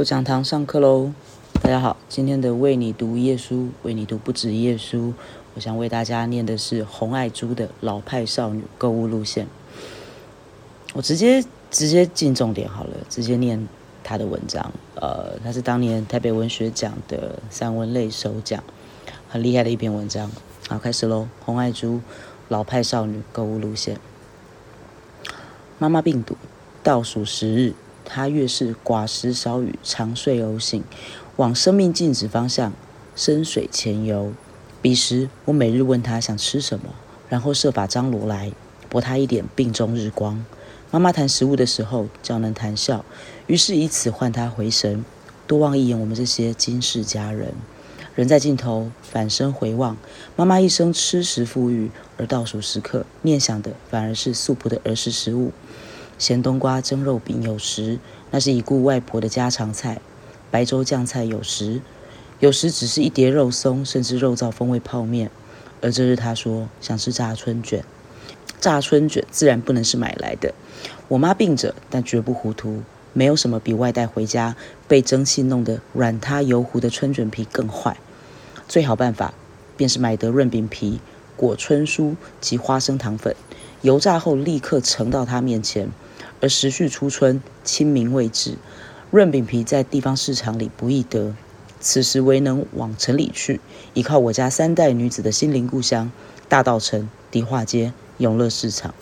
又讲堂上课喽！大家好，今天的为你读页书，为你读不止页书。我想为大家念的是洪爱珠的老派少女购物路线。我直接直接进重点好了，直接念她的文章。呃，她是当年台北文学奖的散文类首奖，很厉害的一篇文章。好，开始喽！洪爱珠老派少女购物路线。妈妈病毒倒数十日。他越是寡食少语，长睡偶醒，往生命静止方向深水潜游。彼时，我每日问他想吃什么，然后设法张罗来博他一点病中日光。妈妈谈食物的时候，较能谈笑，于是以此唤他回神，多望一眼我们这些金氏家人。人在尽头，反身回望，妈妈一生吃食富裕，而倒数时刻念想的反而是素朴的儿时食物。咸冬瓜蒸肉饼有时，那是已故外婆的家常菜；白粥酱菜有时，有时只是一碟肉松，甚至肉燥风味泡面。而这日他说想吃炸春卷，炸春卷自然不能是买来的。我妈病着，但绝不糊涂，没有什么比外带回家被蒸汽弄得软塌油糊的春卷皮更坏。最好办法便是买得润饼皮，裹春酥及花生糖粉，油炸后立刻盛到她面前。而时序初春，清明未至，润饼皮在地方市场里不易得。此时唯能往城里去，依靠我家三代女子的心灵故乡——大道城、迪化街、永乐市场。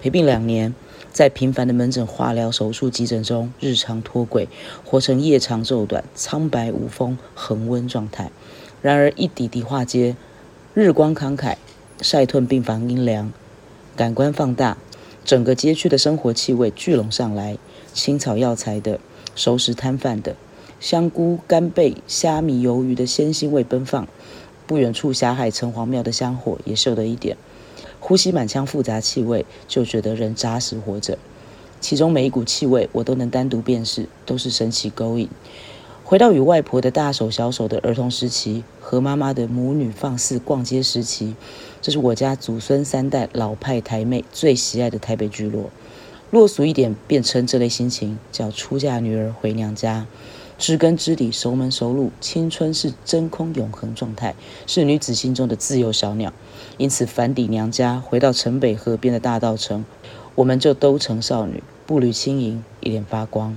陪病两年，在频繁的门诊、化疗、手术、急诊中，日常脱轨，活成夜长昼短、苍白无风、恒温状态。然而一抵迪化街，日光慷慨，晒褪病房阴凉，感官放大。整个街区的生活气味聚拢上来，青草药材的、熟食摊贩的、香菇、干贝、虾米、鱿鱼的鲜腥味奔放。不远处霞海城隍庙的香火也嗅得一点，呼吸满腔复杂气味，就觉得人扎实活着。其中每一股气味，我都能单独辨识，都是神奇勾引。回到与外婆的大手小手的儿童时期，和妈妈的母女放肆逛街时期，这是我家祖孙三代老派台妹最喜爱的台北聚落。落俗一点，便称这类心情叫出嫁女儿回娘家。知根知底，熟门熟路，青春是真空永恒状态，是女子心中的自由小鸟。因此，返抵娘家，回到城北河边的大道城，我们就都成少女，步履轻盈，一脸发光。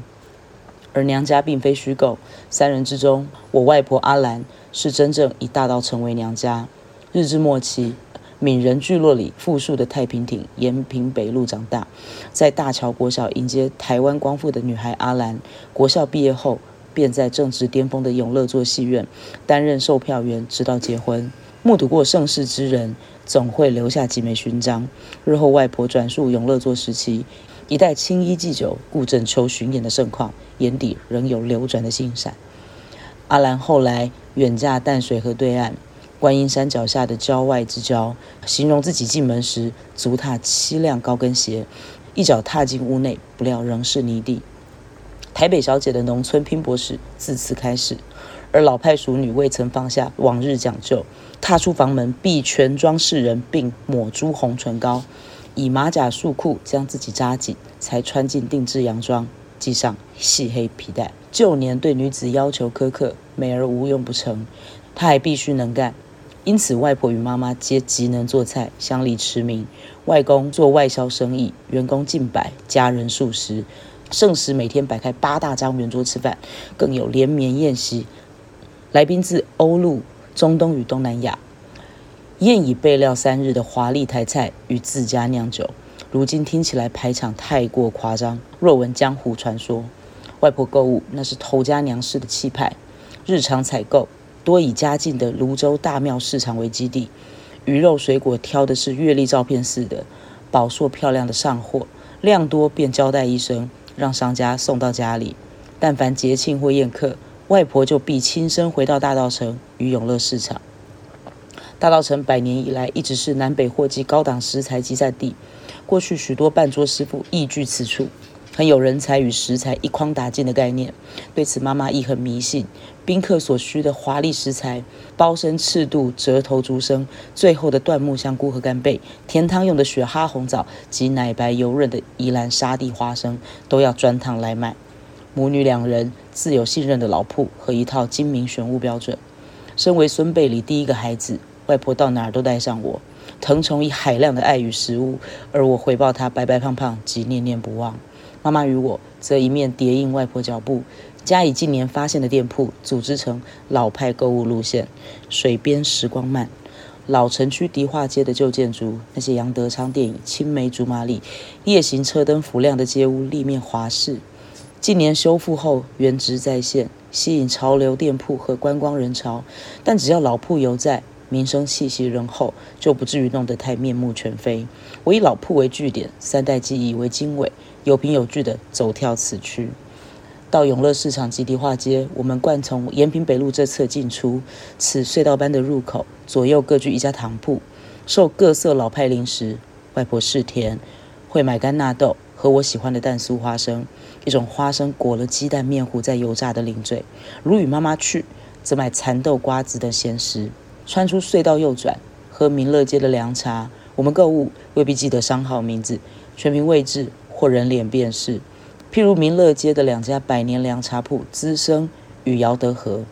而娘家并非虚构，三人之中，我外婆阿兰是真正以大道成为娘家。日治末期，闽人聚落里富庶的太平町延平北路长大，在大桥国小迎接台湾光复的女孩阿兰，国校毕业后便在政治巅峰的永乐座戏院担任售票员，直到结婚。目睹过盛世之人，总会留下几枚勋章。日后外婆转述永乐座时期。一代青衣祭酒、顾正秋巡演的盛况，眼底仍有流转的星闪。阿兰后来远嫁淡水河对岸，观音山脚下的郊外之郊，形容自己进门时足踏七辆高跟鞋，一脚踏进屋内，不料仍是泥地。台北小姐的农村拼搏史自此开始，而老派淑女未曾放下往日讲究，踏出房门必全妆示人，并抹朱红唇膏。以马甲束裤将自己扎紧，才穿进定制洋装，系上细黑皮带。旧年对女子要求苛刻，美而无用不成，她还必须能干。因此，外婆与妈妈皆极能做菜，乡里驰名。外公做外销生意，员工近百，家人数十。盛时每天摆开八大张圆桌吃饭，更有连绵宴席，来宾自欧陆、中东与东南亚。宴已备料三日的华丽台菜与自家酿酒，如今听起来排场太过夸张。若闻江湖传说，外婆购物那是头家娘式的气派。日常采购多以家近的泸州大庙市场为基地，鱼肉水果挑的是阅历照片似的宝硕漂亮的上货，量多便交代一声，让商家送到家里。但凡节庆或宴客，外婆就必亲身回到大道城与永乐市场。大稻城百年以来一直是南北货季高档食材集散地，过去许多半桌师傅亦居此处，很有人才与食材一筐打尽的概念。对此，妈妈亦很迷信。宾客所需的华丽食材，包身、赤肚、折头、竹笙，最后的椴木香菇和干贝，甜汤用的雪哈红枣及奶白油润的宜兰沙地花生，都要专趟来买。母女两人自有信任的老铺和一套精明选物标准。身为孙辈里第一个孩子，外婆到哪儿都带上我，腾宠以海量的爱与食物，而我回报她白白胖胖及念念不忘。妈妈与我则一面叠印外婆脚步，加以近年发现的店铺组织成老派购物路线，水边时光慢。老城区迪化街的旧建筑，那些杨德昌电影青梅竹马里夜行车灯浮亮的街屋，立面华式。近年修复后，原值再现，吸引潮流店铺和观光人潮。但只要老铺犹在，民生气息仍厚，就不至于弄得太面目全非。我以老铺为据点，三代记忆为经纬，有凭有据的走跳此区。到永乐市场及迪化街，我们惯从延平北路这侧进出。此隧道般的入口，左右各居一家糖铺，售各色老派零食。外婆是甜，会买干纳豆和我喜欢的蛋酥花生，一种花生裹了鸡蛋面糊再油炸的零嘴。如与妈妈去，则买蚕豆瓜子等咸食。穿出隧道右转，喝民乐街的凉茶。我们购物未必记得商号名字，全凭位置或人脸辨识。譬如民乐街的两家百年凉茶铺，资生与姚德和，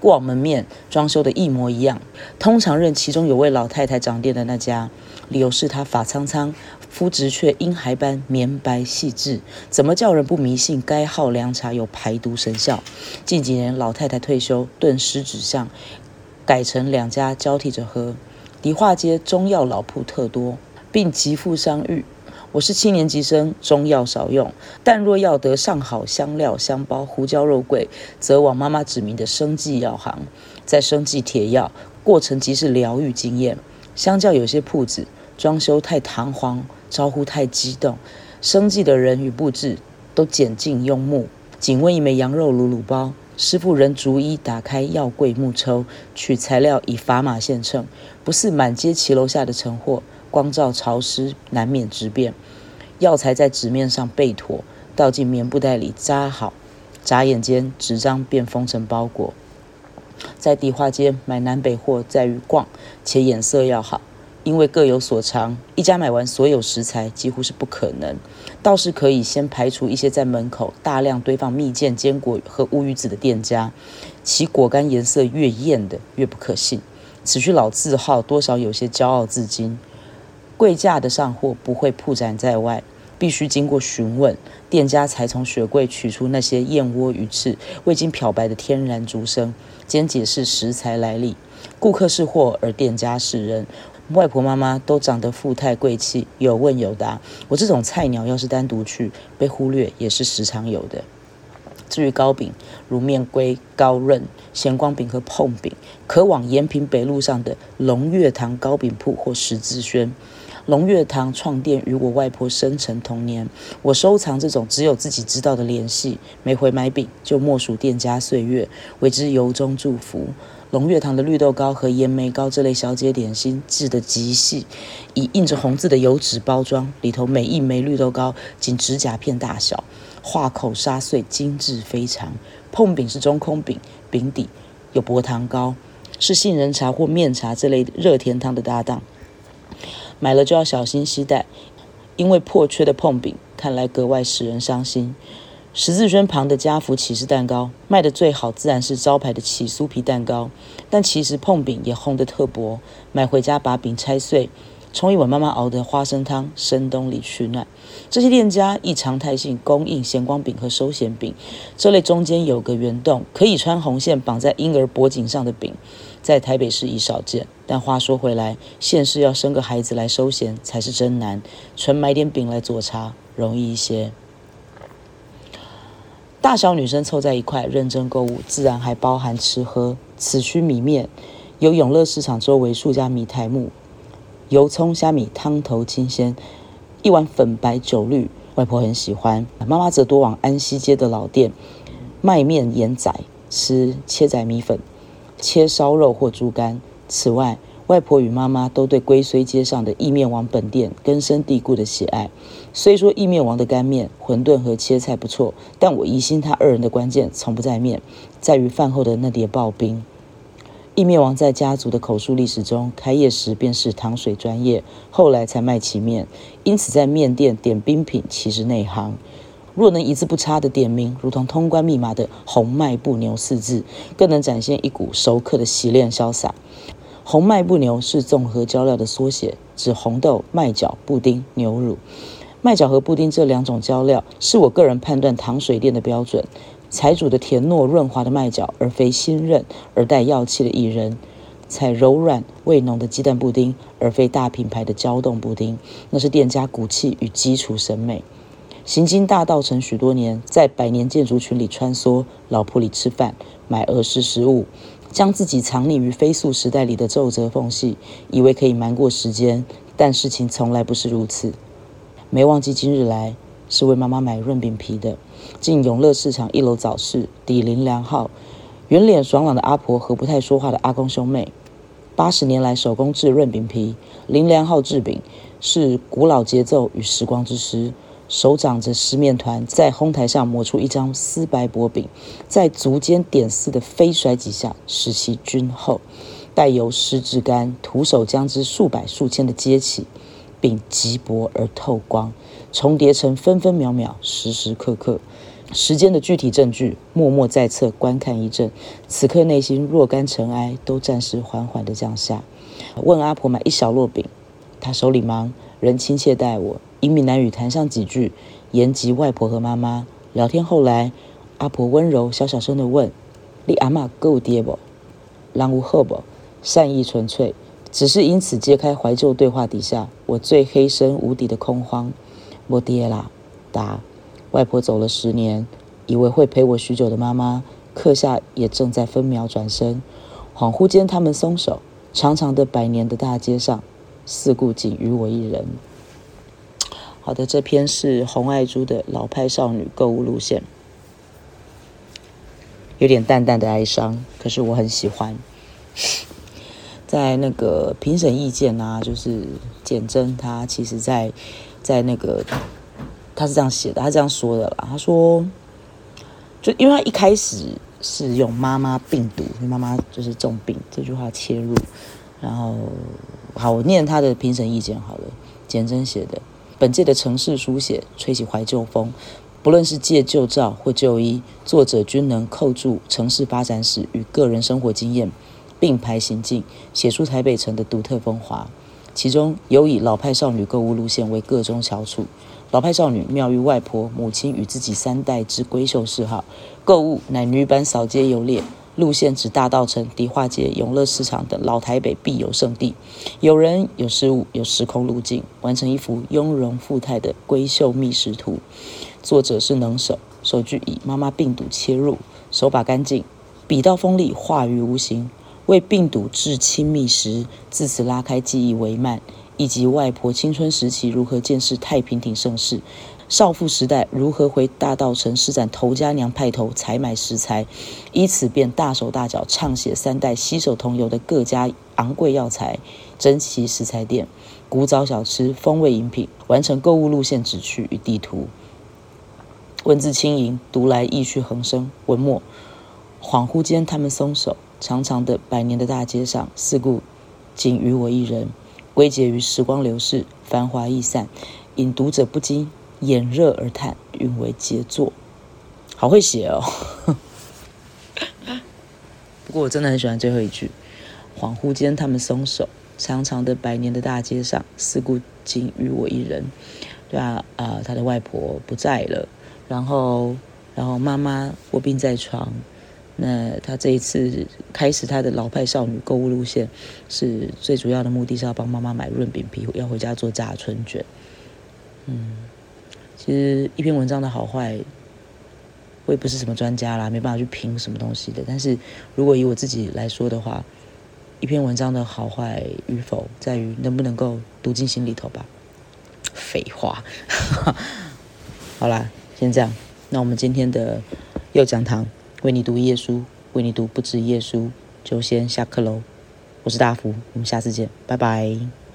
过往门面装修的一模一样。通常认其中有位老太太掌店的那家，理由是她发苍苍，肤质却婴孩般绵白细致。怎么叫人不迷信该号凉茶有排毒神效？近几年老太太退休，顿时指向，改成两家交替着喝。迪化街中药老铺特多，并极富商誉。我是七年级生，中药少用，但若要得上好香料、香包、胡椒肉桂，则往妈妈指明的生计药行。在生计铁药，过程即是疗愈经验。相较有些铺子装修太堂皇，招呼太激动，生计的人与布置都简净庸目。仅问一枚羊肉卤卤包，师傅仍逐一打开药柜木抽，取材料以砝码现称，不似满街骑楼下的成货。光照潮湿，难免质变。药材在纸面上备妥，倒进棉布袋里扎好，眨眼间纸张便封成包裹。在地化街买南北货在于逛，且眼色要好，因为各有所长。一家买完所有食材几乎是不可能，倒是可以先排除一些在门口大量堆放蜜饯、坚果和乌鱼子的店家，其果干颜色越艳的越不可信。此去老字号多少有些骄傲自矜。贵价的上货不会铺展在外，必须经过询问，店家才从雪柜取出那些燕窝鱼翅未经漂白的天然竹笙，兼解释食材来历。顾客是货，而店家是人。外婆妈妈都长得富态贵气，有问有答。我这种菜鸟要是单独去，被忽略也是时常有的。至于糕饼，如面龟、糕润、咸光饼和碰饼，可往延平北路上的龙月堂糕饼铺或十字轩。龙月堂创店与我外婆生辰同年，我收藏这种只有自己知道的联系。每回买饼，就默数店家岁月，为之由衷祝福。龙月堂的绿豆糕和盐梅糕这类小姐点心制得极细，以印着红字的油纸包装，里头每一枚绿豆糕仅指甲片大小，化口沙碎，精致非常。碰饼是中空饼，饼底有薄糖糕，是杏仁茶或面茶这类热甜汤的搭档。买了就要小心携带，因为破缺的碰饼看来格外使人伤心。十字轩旁的家福起司蛋糕卖的最好，自然是招牌的起酥皮蛋糕，但其实碰饼也烘得特薄。买回家把饼拆碎。冲一碗妈妈熬的花生汤，深冬里取暖。这些店家异常态性供应咸光饼和收咸饼，这类中间有个圆洞，可以穿红线绑在婴儿脖颈上的饼，在台北市已少见。但话说回来，现世要生个孩子来收咸才是真难，纯买点饼来做茶容易一些。大小女生凑在一块认真购物，自然还包含吃喝。此区米面有永乐市场周围数家米台木。油葱虾米汤头清鲜，一碗粉白酒绿，外婆很喜欢。妈妈则多往安溪街的老店卖面盐仔吃切仔米粉、切烧肉或猪肝。此外，外婆与妈妈都对龟虽街上的意面王本店根深蒂固的喜爱。虽说意面王的干面、馄饨和切菜不错，但我疑心他二人的关键从不在面，在于饭后的那碟刨冰。意面王在家族的口述历史中，开业时便是糖水专业，后来才卖起面，因此在面店点冰品其实内行。若能一字不差的点名，如同通关密码的“红脉不牛”四字，更能展现一股熟客的洗练潇洒。红脉不牛是综合胶料的缩写，指红豆、麦角、布丁、牛乳。麦角和布丁这两种胶料，是我个人判断糖水店的标准。采煮的甜糯润滑的麦角，而非新韧而带药气的薏仁；采柔软味浓的鸡蛋布丁，而非大品牌的胶冻布丁。那是店家骨气与基础审美。行经大道城许多年，在百年建筑群里穿梭，老铺里吃饭，买儿时食物，将自己藏匿于飞速时代里的皱褶缝隙，以为可以瞒过时间，但事情从来不是如此。没忘记今日来，是为妈妈买润饼皮的。进永乐市场一楼早市，抵林良号，圆脸爽朗的阿婆和不太说话的阿公兄妹，八十年来手工制润饼皮。林良号制饼是古老节奏与时光之师，手掌着湿面团，在烘台上抹出一张丝白薄饼，在足尖点似的飞甩几下，使其均厚，待油湿至干，徒手将之数百数千的接起，饼极薄而透光，重叠成分分秒秒，时时刻刻。时间的具体证据，默默在侧观看一阵，此刻内心若干尘埃都暂时缓缓的降下。问阿婆买一小摞饼，她手里忙，仍亲切待我，以闽南语谈上几句，言及外婆和妈妈。聊天后来，阿婆温柔小小声的问：“你阿妈够爹不？人有好不？”善意纯粹，只是因此揭开怀旧对话底下我最黑深无底的空荒。我爹啦，答。外婆走了十年，以为会陪我许久的妈妈，刻下也正在分秒转身。恍惚间，他们松手，长长的百年的大街上，四顾仅余我一人。好的，这篇是洪爱珠的老派少女购物路线，有点淡淡的哀伤，可是我很喜欢。在那个评审意见啊，就是简真，他其实在在那个。他是这样写的，他这样说的啦。他说，就因为他一开始是用“妈妈病毒”，妈妈就是重病这句话切入，然后好，我念他的评审意见好了。简真写的，本届的城市书写吹起怀旧风，不论是借旧照或旧衣，作者均能扣住城市发展史与个人生活经验并排行进，写出台北城的独特风华。其中有以老派少女购物路线为个中翘楚。老派少女妙于外婆、母亲与自己三代之闺秀嗜好，购物乃女版扫街游猎路线，指大道城、迪化街、永乐市场等老台北必游胜地。有人有事物有时空路径，完成一幅雍容富态的闺秀觅食图。作者是能手，手具以妈妈病毒切入，手把干净，笔道锋利，化于无形，为病毒至亲密时，自此拉开记忆帷幔。以及外婆青春时期如何见识太平亭盛世，少妇时代如何回大道城施展头家娘派头采买食材，以此便大手大脚畅写三代携手同游的各家昂贵药材、珍奇食材店、古早小吃、风味饮品，完成购物路线指区与地图。文字轻盈，读来意趣横生。文末，恍惚间他们松手，长长的百年的大街上，四顾仅余我一人。归结于时光流逝，繁华易散，引读者不禁炎热而叹，韵为杰作。好会写哦！不过我真的很喜欢最后一句：恍惚间，他们松手，长长的百年的大街上，四顾仅余我一人。对啊，啊，他的外婆不在了，然后，然后妈妈卧病在床。那他这一次开始他的老派少女购物路线，是最主要的目的是要帮妈妈买润饼皮，要回家做炸春卷。嗯，其实一篇文章的好坏，我也不是什么专家啦，没办法去评什么东西的。但是如果以我自己来说的话，一篇文章的好坏与否，在于能不能够读进心里头吧。废话，好啦，先这样。那我们今天的右讲堂。为你读耶稣，为你读不止耶稣，就先下课喽。我是大福，我们下次见，拜拜。